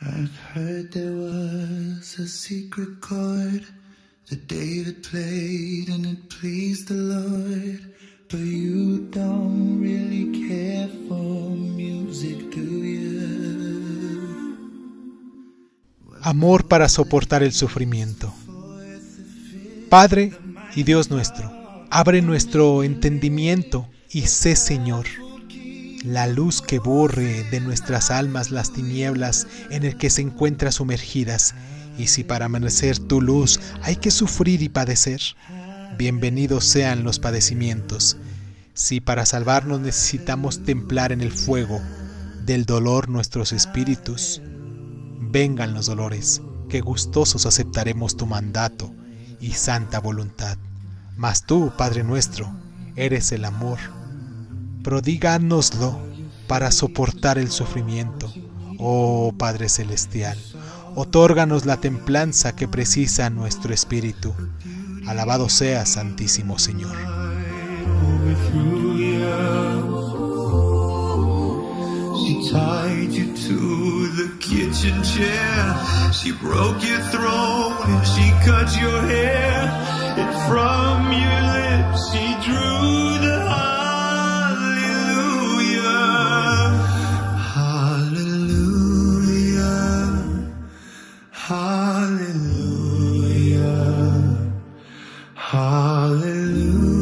I've heard there was a secret chord that David played and it pleased the Lord. But you don't really care for music, do you? Amor para soportar el sufrimiento. Padre y Dios nuestro, abre nuestro entendimiento y sé Señor la luz que borre de nuestras almas las tinieblas en el que se encuentran sumergidas. Y si para amanecer tu luz hay que sufrir y padecer, bienvenidos sean los padecimientos. Si para salvarnos necesitamos templar en el fuego del dolor nuestros espíritus, vengan los dolores, que gustosos aceptaremos tu mandato y santa voluntad. Mas tú, Padre nuestro, eres el amor prodíganoslo para soportar el sufrimiento. Oh Padre Celestial, otórganos la templanza que precisa nuestro espíritu. Alabado sea, Santísimo Señor. She tied you to the kitchen chair. She cut your hair. From Hallelujah. Hallelujah.